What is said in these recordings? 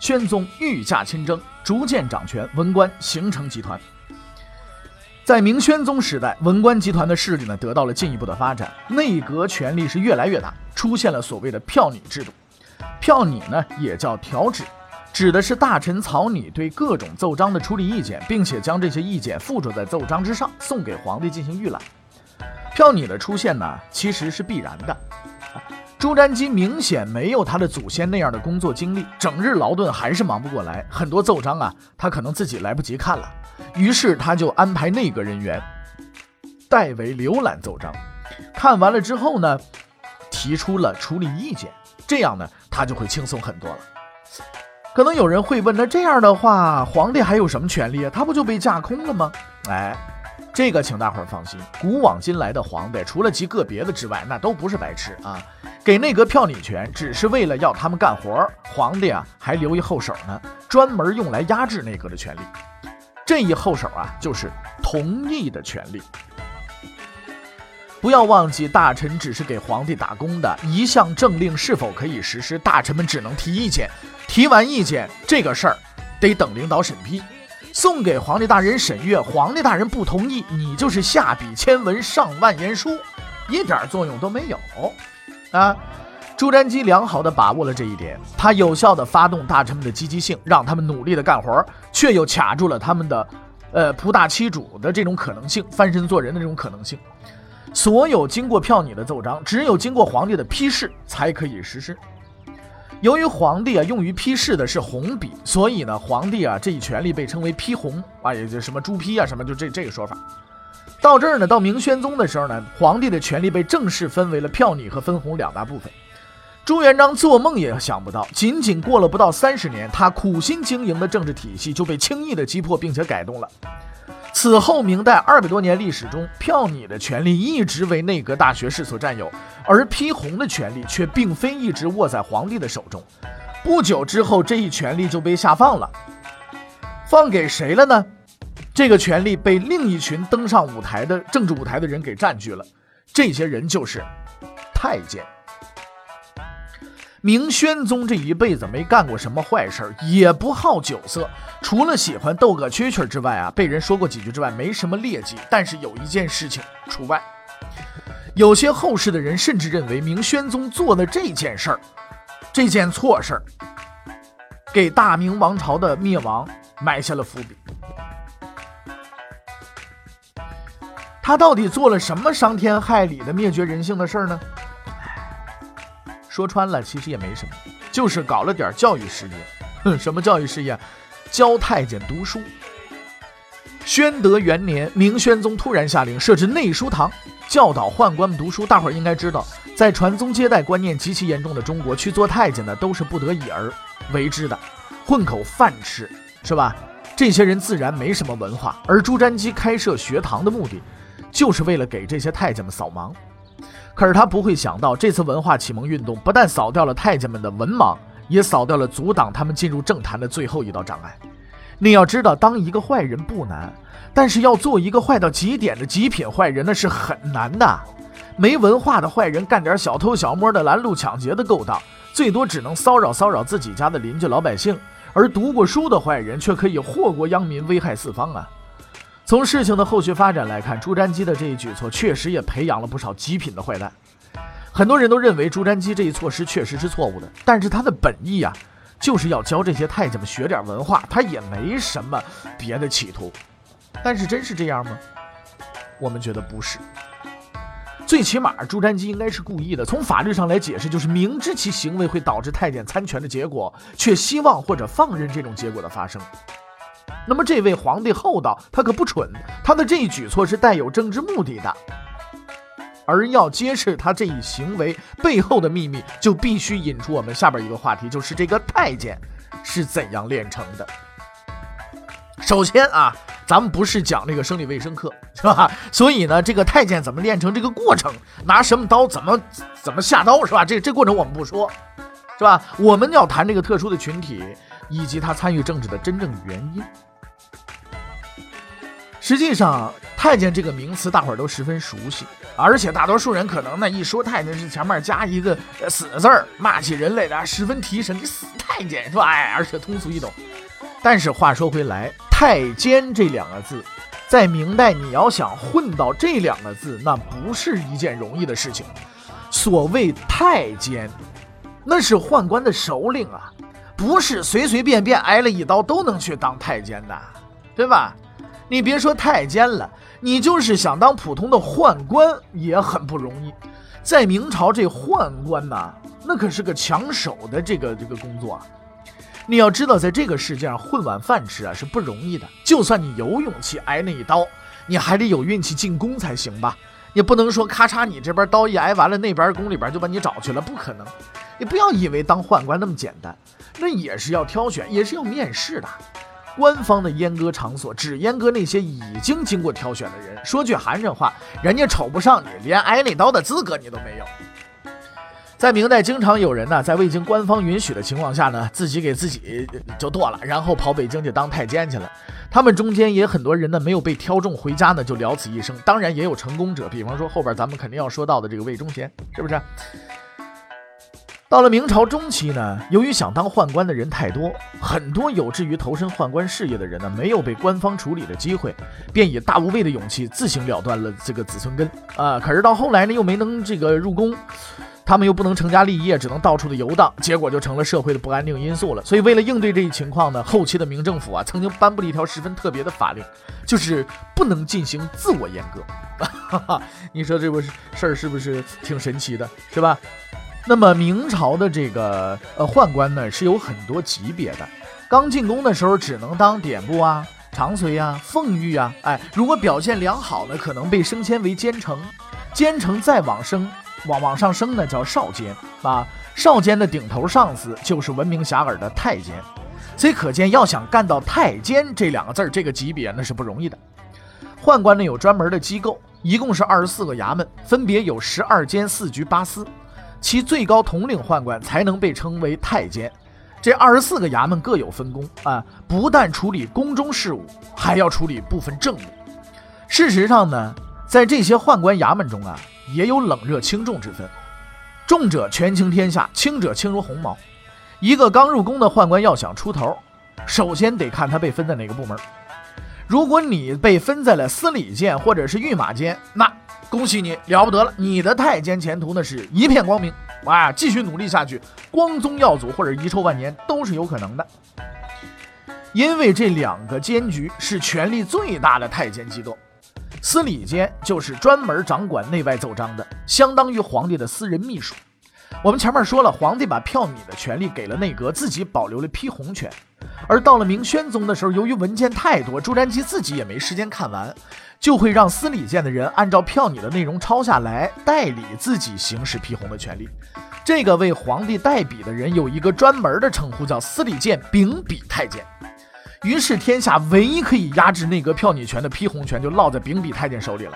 宣宗御驾亲征，逐渐掌权，文官形成集团。在明宣宗时代，文官集团的势力呢得到了进一步的发展，内阁权力是越来越大，出现了所谓的票拟制度。票拟呢也叫条旨，指的是大臣草拟对各种奏章的处理意见，并且将这些意见附着在奏章之上，送给皇帝进行预览。票拟的出现呢，其实是必然的。朱瞻基明显没有他的祖先那样的工作经历，整日劳顿还是忙不过来，很多奏章啊，他可能自己来不及看了。于是他就安排内阁人员代为浏览奏章，看完了之后呢，提出了处理意见，这样呢，他就会轻松很多了。可能有人会问，那这样的话，皇帝还有什么权利啊？他不就被架空了吗？哎，这个请大伙儿放心，古往今来的皇帝，除了极个别的之外，那都不是白痴啊。给内阁票拟权，只是为了要他们干活儿，皇帝啊还留一后手呢，专门用来压制内阁的权利。这一后手啊，就是同意的权利。不要忘记，大臣只是给皇帝打工的，一项政令是否可以实施，大臣们只能提意见。提完意见，这个事儿得等领导审批，送给皇帝大人审阅。皇帝大人不同意，你就是下笔千文上万言书，一点作用都没有啊。朱瞻基良好的把握了这一点，他有效的发动大臣们的积极性，让他们努力的干活，却又卡住了他们的，呃，仆大欺主的这种可能性，翻身做人的这种可能性。所有经过票拟的奏章，只有经过皇帝的批示才可以实施。由于皇帝啊用于批示的是红笔，所以呢，皇帝啊这一权利被称为批红啊，也就什么朱批啊什么，就这这个说法。到这儿呢，到明宣宗的时候呢，皇帝的权利被正式分为了票拟和分红两大部分。朱元璋做梦也想不到，仅仅过了不到三十年，他苦心经营的政治体系就被轻易的击破，并且改动了。此后，明代二百多年历史中，票拟的权利一直为内阁大学士所占有，而批红的权利却并非一直握在皇帝的手中。不久之后，这一权利就被下放了，放给谁了呢？这个权利被另一群登上舞台的政治舞台的人给占据了，这些人就是太监。明宣宗这一辈子没干过什么坏事儿，也不好酒色，除了喜欢斗个蛐蛐之外啊，被人说过几句之外，没什么劣迹。但是有一件事情除外，有些后世的人甚至认为明宣宗做的这件事儿，这件错事儿，给大明王朝的灭亡埋下了伏笔。他到底做了什么伤天害理的灭绝人性的事儿呢？说穿了，其实也没什么，就是搞了点教育事业。哼，什么教育事业？教太监读书。宣德元年，明宣宗突然下令设置内书堂，教导宦官们读书。大伙儿应该知道，在传宗接代观念极其严重的中国，去做太监的都是不得已而为之的，混口饭吃，是吧？这些人自然没什么文化。而朱瞻基开设学堂的目的，就是为了给这些太监们扫盲。可是他不会想到，这次文化启蒙运动不但扫掉了太监们的文盲，也扫掉了阻挡他们进入政坛的最后一道障碍。你要知道，当一个坏人不难，但是要做一个坏到极点的极品坏人，那是很难的。没文化的坏人干点小偷小摸的拦路抢劫的勾当，最多只能骚扰骚扰自己家的邻居老百姓；而读过书的坏人却可以祸国殃民，危害四方啊！从事情的后续发展来看，朱瞻基的这一举措确实也培养了不少极品的坏蛋。很多人都认为朱瞻基这一措施确实是错误的，但是他的本意啊，就是要教这些太监们学点文化，他也没什么别的企图。但是真是这样吗？我们觉得不是。最起码朱瞻基应该是故意的。从法律上来解释，就是明知其行为会导致太监参权的结果，却希望或者放任这种结果的发生。那么，这位皇帝厚道，他可不蠢，他的这一举措是带有政治目的的。而要揭示他这一行为背后的秘密，就必须引出我们下边一个话题，就是这个太监是怎样炼成的。首先啊，咱们不是讲那个生理卫生课，是吧？所以呢，这个太监怎么炼成这个过程，拿什么刀，怎么怎么下刀，是吧？这这过程我们不说，是吧？我们要谈这个特殊的群体以及他参与政治的真正原因。实际上，太监这个名词大伙儿都十分熟悉，而且大多数人可能呢一说太监是前面加一个死字儿，骂起人来的十分提神，你死太监是吧？哎，而且通俗易懂。但是话说回来，太监这两个字，在明代你要想混到这两个字，那不是一件容易的事情。所谓太监，那是宦官的首领啊，不是随随便便挨了一刀都能去当太监的，对吧？你别说太监了，你就是想当普通的宦官也很不容易。在明朝，这宦官呐，那可是个抢手的这个这个工作啊。你要知道，在这个世界上混碗饭吃啊是不容易的。就算你有勇气挨那一刀，你还得有运气进宫才行吧？你不能说咔嚓，你这边刀一挨完了，那边宫里边就把你找去了，不可能。你不要以为当宦官那么简单，那也是要挑选，也是要面试的。官方的阉割场所只阉割那些已经经过挑选的人。说句寒碜话，人家瞅不上你，连挨那刀的资格你都没有。在明代，经常有人呢，在未经官方允许的情况下呢，自己给自己就剁了，然后跑北京去当太监去了。他们中间也很多人呢，没有被挑中，回家呢就了此一生。当然，也有成功者，比方说后边咱们肯定要说到的这个魏忠贤，是不是？到了明朝中期呢，由于想当宦官的人太多，很多有志于投身宦官事业的人呢，没有被官方处理的机会，便以大无畏的勇气自行了断了这个子孙根啊。可是到后来呢，又没能这个入宫，他们又不能成家立业，只能到处的游荡，结果就成了社会的不安定因素了。所以为了应对这一情况呢，后期的明政府啊，曾经颁布了一条十分特别的法令，就是不能进行自我阉割。你说这不是事儿是不是挺神奇的，是吧？那么明朝的这个呃宦官呢是有很多级别的，刚进宫的时候只能当典部啊、长随啊、奉御啊，哎，如果表现良好呢，可能被升迁为监丞，监丞再往升，往往上升呢叫少监啊，少监的顶头上司就是闻名遐迩的太监，所以可见要想干到太监这两个字儿这个级别那是不容易的。宦官呢有专门的机构，一共是二十四个衙门，分别有十二监、四局、八司。其最高统领宦官才能被称为太监。这二十四个衙门各有分工啊，不但处理宫中事务，还要处理部分政务。事实上呢，在这些宦官衙门中啊，也有冷热轻重之分。重者权倾天下，轻者轻如鸿毛。一个刚入宫的宦官要想出头，首先得看他被分在哪个部门。如果你被分在了司礼监或者是御马监，那。恭喜你了不得了，你的太监前途呢是一片光明，哇，继续努力下去，光宗耀祖或者遗臭万年都是有可能的。因为这两个监局是权力最大的太监机构，司礼监就是专门掌管内外奏章的，相当于皇帝的私人秘书。我们前面说了，皇帝把票拟的权利给了内阁，自己保留了批红权。而到了明宣宗的时候，由于文件太多，朱瞻基自己也没时间看完。就会让司礼监的人按照票拟的内容抄下来，代理自己行使批红的权利。这个为皇帝代笔的人有一个专门的称呼，叫司礼监秉笔太监。于是，天下唯一可以压制内阁票拟权的批红权就落在秉笔太监手里了。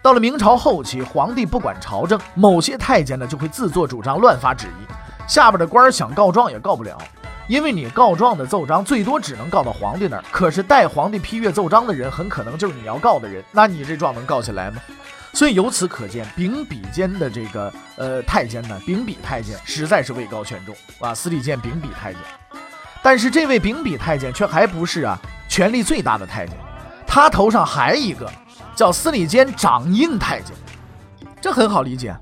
到了明朝后期，皇帝不管朝政，某些太监呢就会自作主张，乱发旨意，下边的官想告状也告不了。因为你告状的奏章最多只能告到皇帝那儿，可是代皇帝批阅奏章的人很可能就是你要告的人，那你这状能告起来吗？所以由此可见，秉笔监的这个呃太监呢，秉笔太监实在是位高权重啊，司礼监秉笔太监。但是这位秉笔太监却还不是啊权力最大的太监，他头上还一个叫司礼监掌印太监，这很好理解，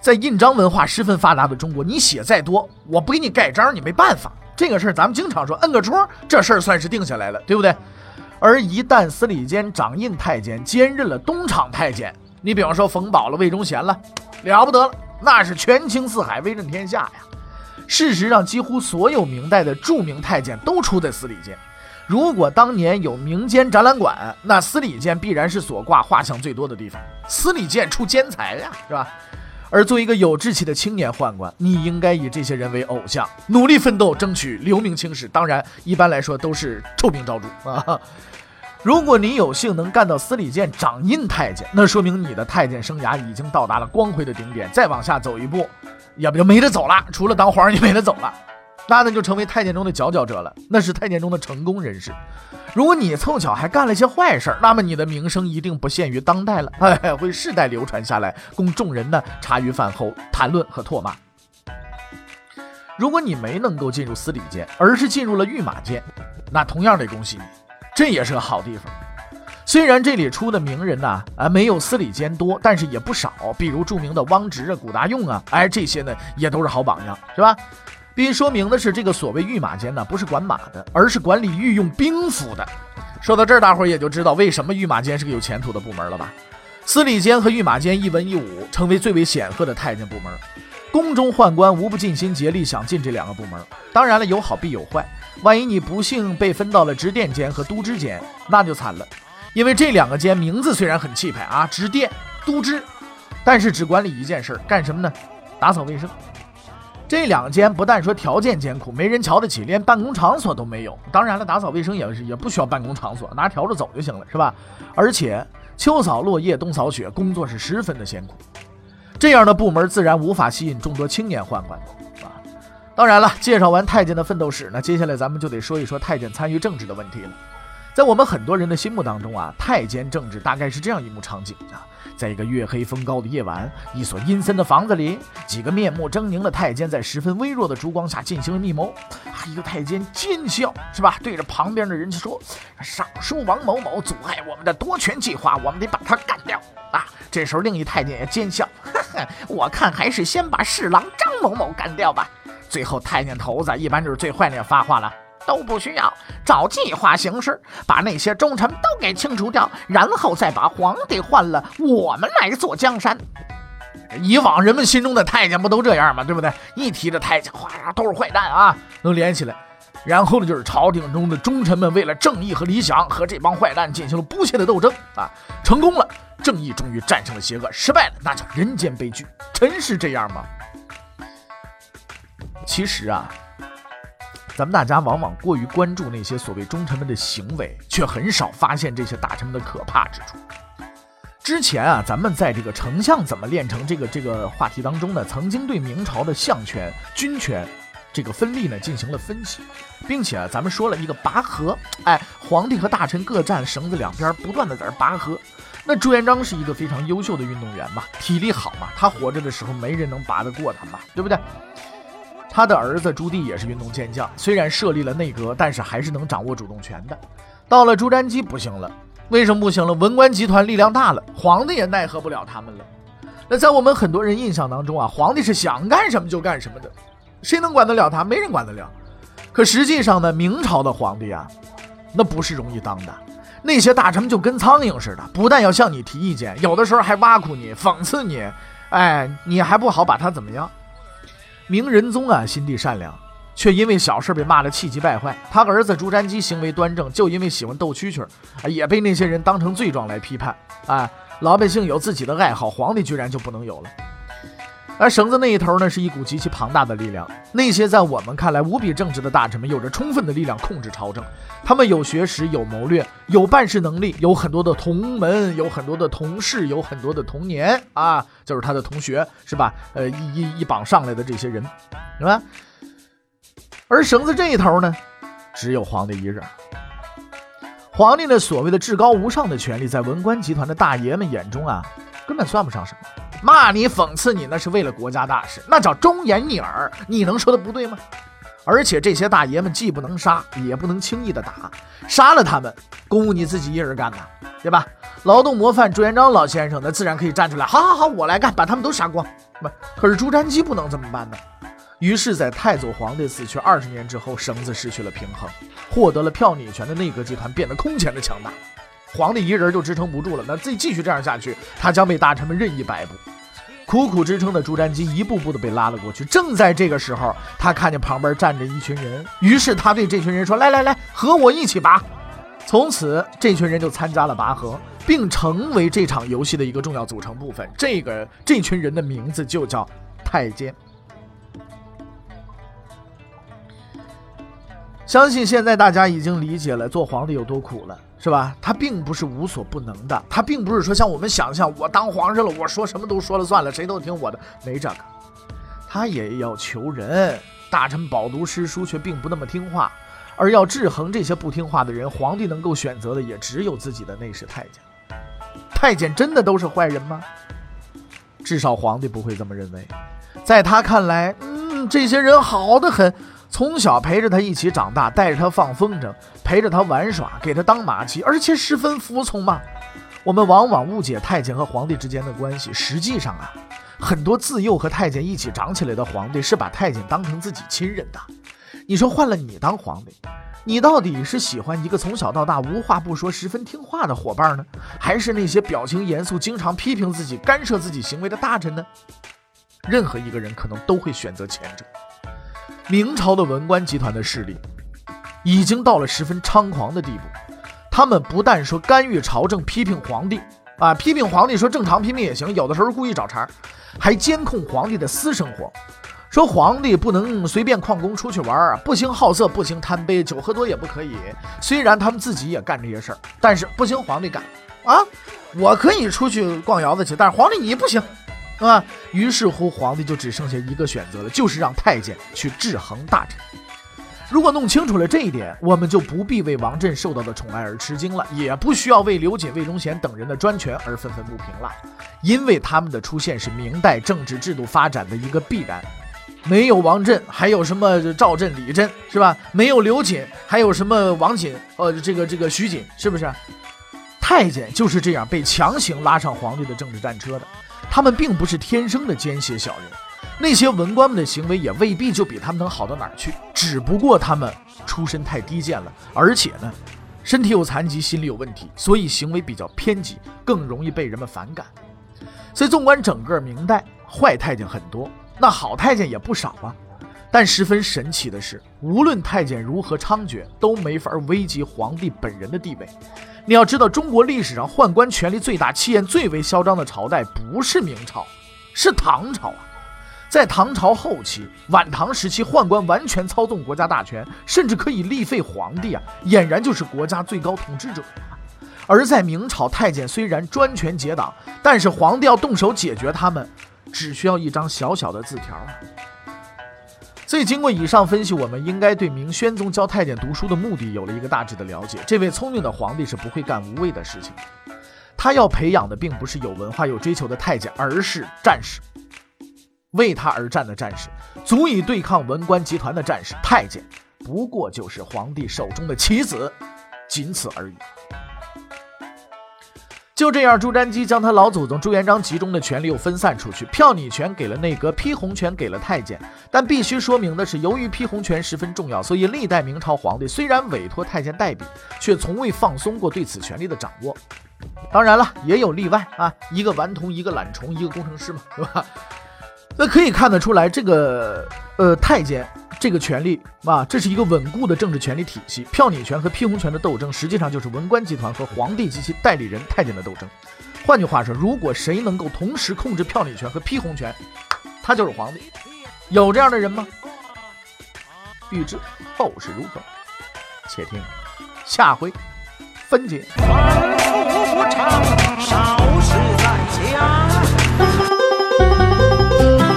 在印章文化十分发达的中国，你写再多，我不给你盖章，你没办法。这个事儿咱们经常说，摁个戳，这事儿算是定下来了，对不对？而一旦司礼监掌印太监兼任了东厂太监，你比方说冯保了、魏忠贤了，了不得了，那是权倾四海、威震天下呀。事实上，几乎所有明代的著名太监都出在司礼监。如果当年有民间展览馆，那司礼监必然是所挂画像最多的地方。司礼监出奸才呀，是吧？而作为一个有志气的青年宦官，你应该以这些人为偶像，努力奋斗，争取留名青史。当然，一般来说都是臭名昭著 啊。如果你有幸能干到司礼监掌印太监，那说明你的太监生涯已经到达了光辉的顶点。再往下走一步，要不就没得走了，除了当皇上就没得走了。那呢就成为太监中的佼佼者了，那是太监中的成功人士。如果你凑巧还干了些坏事儿，那么你的名声一定不限于当代了，哎，会世代流传下来，供众人呢茶余饭后谈论和唾骂。如果你没能够进入司礼监，而是进入了御马监，那同样得恭喜你，这也是个好地方。虽然这里出的名人呢，啊，没有司礼监多，但是也不少，比如著名的汪直啊、古大用啊，哎，这些呢也都是好榜样，是吧？并说明的是，这个所谓御马监呢，不是管马的，而是管理御用兵符的。说到这儿，大伙儿也就知道为什么御马监是个有前途的部门了吧？司礼监和御马监一文一武，成为最为显赫的太监部门。宫中宦官无不尽心竭力想进这两个部门。当然了，有好必有坏，万一你不幸被分到了直殿监和督知监，那就惨了。因为这两个监名字虽然很气派啊，直殿、督知，但是只管理一件事儿，干什么呢？打扫卫生。这两间不但说条件艰苦，没人瞧得起，连办公场所都没有。当然了，打扫卫生也是也不需要办公场所，拿笤帚走就行了，是吧？而且秋扫落叶，冬扫雪，工作是十分的艰苦。这样的部门自然无法吸引众多青年宦官啊。当然了，介绍完太监的奋斗史那，接下来咱们就得说一说太监参与政治的问题了。在我们很多人的心目当中啊，太监政治大概是这样一幕场景啊。在一个月黑风高的夜晚，一所阴森的房子里，几个面目狰狞的太监在十分微弱的烛光下进行了密谋。啊一个太监奸笑，是吧？对着旁边的人就说：“尚书王某某阻碍我们的夺权计划，我们得把他干掉。”啊，这时候另一太监也奸笑：“我看还是先把侍郎张某某干掉吧。”最后，太监头子一般就是最坏那个发话了。都不需要，照计划行事，把那些忠臣都给清除掉，然后再把皇帝换了，我们来做江山。以往人们心中的太监不都这样吗？对不对？一提这太监，哗，都是坏蛋啊，能连起来。然后呢，就是朝廷中的忠臣们为了正义和理想，和这帮坏蛋进行了不懈的斗争啊，成功了，正义终于战胜了邪恶；失败了，那叫人间悲剧。真是这样吗？其实啊。咱们大家往往过于关注那些所谓忠臣们的行为，却很少发现这些大臣们的可怕之处。之前啊，咱们在这个丞相怎么炼成这个这个话题当中呢，曾经对明朝的相权、军权这个分立呢进行了分析，并且啊，咱们说了一个拔河，哎，皇帝和大臣各站绳子两边，不断的在这拔河。那朱元璋是一个非常优秀的运动员嘛，体力好嘛，他活着的时候没人能拔得过他嘛，对不对？他的儿子朱棣也是运动健将，虽然设立了内阁，但是还是能掌握主动权的。到了朱瞻基不行了，为什么不行了？文官集团力量大了，皇帝也奈何不了他们了。那在我们很多人印象当中啊，皇帝是想干什么就干什么的，谁能管得了他？没人管得了。可实际上呢，明朝的皇帝啊，那不是容易当的。那些大臣就跟苍蝇似的，不但要向你提意见，有的时候还挖苦你、讽刺你，哎，你还不好把他怎么样。明仁宗啊，心地善良，却因为小事被骂得气急败坏。他儿子朱瞻基行为端正，就因为喜欢斗蛐蛐，也被那些人当成罪状来批判。啊，老百姓有自己的爱好，皇帝居然就不能有了？而绳子那一头呢，是一股极其庞大的力量。那些在我们看来无比正直的大臣们，有着充分的力量控制朝政。他们有学识，有谋略，有办事能力，有很多的同门，有很多的同事，有很多的同年啊，就是他的同学，是吧？呃，一一一榜上来的这些人，是吧？而绳子这一头呢，只有皇帝一人。皇帝那所谓的至高无上的权力，在文官集团的大爷们眼中啊，根本算不上什么。骂你、讽刺你，那是为了国家大事，那叫忠言逆耳。你能说的不对吗？而且这些大爷们既不能杀，也不能轻易的打，杀了他们，公务你自己一人干呐，对吧？劳动模范朱元璋老先生，那自然可以站出来，好好好，我来干，把他们都杀光。不，可是朱瞻基不能这么办呢。于是，在太祖皇帝死去二十年之后，绳子失去了平衡，获得了票拟权的内阁集团变得空前的强大。皇帝一人就支撑不住了，那自己继续这样下去，他将被大臣们任意摆布。苦苦支撑的朱瞻基一步步的被拉了过去。正在这个时候，他看见旁边站着一群人，于是他对这群人说：“来来来，和我一起拔。”从此，这群人就参加了拔河，并成为这场游戏的一个重要组成部分。这个这群人的名字就叫太监。相信现在大家已经理解了做皇帝有多苦了，是吧？他并不是无所不能的，他并不是说像我们想象，我当皇上了，我说什么都说了算了，谁都听我的，没这个。他也要求人，大臣饱读诗书却并不那么听话，而要制衡这些不听话的人，皇帝能够选择的也只有自己的内侍太监。太监真的都是坏人吗？至少皇帝不会这么认为，在他看来，嗯，这些人好的很。从小陪着他一起长大，带着他放风筝，陪着他玩耍，给他当马骑，而且十分服从嘛。我们往往误解太监和皇帝之间的关系，实际上啊，很多自幼和太监一起长起来的皇帝是把太监当成自己亲人的。你说换了你当皇帝，你到底是喜欢一个从小到大无话不说、十分听话的伙伴呢，还是那些表情严肃、经常批评自己、干涉自己行为的大臣呢？任何一个人可能都会选择前者。明朝的文官集团的势力已经到了十分猖狂的地步，他们不但说干预朝政、批评皇帝啊，批评皇帝说正常批评也行，有的时候故意找茬，还监控皇帝的私生活，说皇帝不能随便旷工出去玩，不行好色，不行贪杯，酒喝多也不可以。虽然他们自己也干这些事儿，但是不行，皇帝干啊，我可以出去逛窑子去，但是皇帝你不行。是吧？于是乎，皇帝就只剩下一个选择了，就是让太监去制衡大臣。如果弄清楚了这一点，我们就不必为王振受到的宠爱而吃惊了，也不需要为刘瑾、魏忠贤等人的专权而愤愤不平了，因为他们的出现是明代政治制度发展的一个必然。没有王振，还有什么赵振、李振，是吧？没有刘瑾，还有什么王瑾？呃，这个这个徐瑾，是不是？太监就是这样被强行拉上皇帝的政治战车的。他们并不是天生的奸邪小人，那些文官们的行为也未必就比他们能好到哪儿去。只不过他们出身太低贱了，而且呢，身体有残疾，心理有问题，所以行为比较偏激，更容易被人们反感。所以纵观整个明代，坏太监很多，那好太监也不少啊。但十分神奇的是，无论太监如何猖獗，都没法危及皇帝本人的地位。你要知道，中国历史上宦官权力最大、气焰最为嚣张的朝代不是明朝，是唐朝啊！在唐朝后期、晚唐时期，宦官完全操纵国家大权，甚至可以立废皇帝啊，俨然就是国家最高统治者呀。而在明朝，太监虽然专权结党，但是皇帝要动手解决他们，只需要一张小小的字条。所以，经过以上分析，我们应该对明宣宗教太监读书的目的有了一个大致的了解。这位聪明的皇帝是不会干无谓的事情，他要培养的并不是有文化、有追求的太监，而是战士。为他而战的战士，足以对抗文官集团的战士，太监不过就是皇帝手中的棋子，仅此而已。就这样，朱瞻基将他老祖宗朱元璋集中的权力又分散出去，票拟权给了内阁，批红权给了太监。但必须说明的是，由于批红权十分重要，所以历代明朝皇帝虽然委托太监代笔，却从未放松过对此权力的掌握。当然了，也有例外啊，一个顽童，一个懒虫，一个工程师嘛，是吧？那可以看得出来，这个呃太监。这个权力啊，这是一个稳固的政治权力体系。票拟权和批红权的斗争，实际上就是文官集团和皇帝及其代理人太监的斗争。换句话说，如果谁能够同时控制票拟权和批红权，他就是皇帝。有这样的人吗？欲知后事如何，且听下回分解。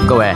各位，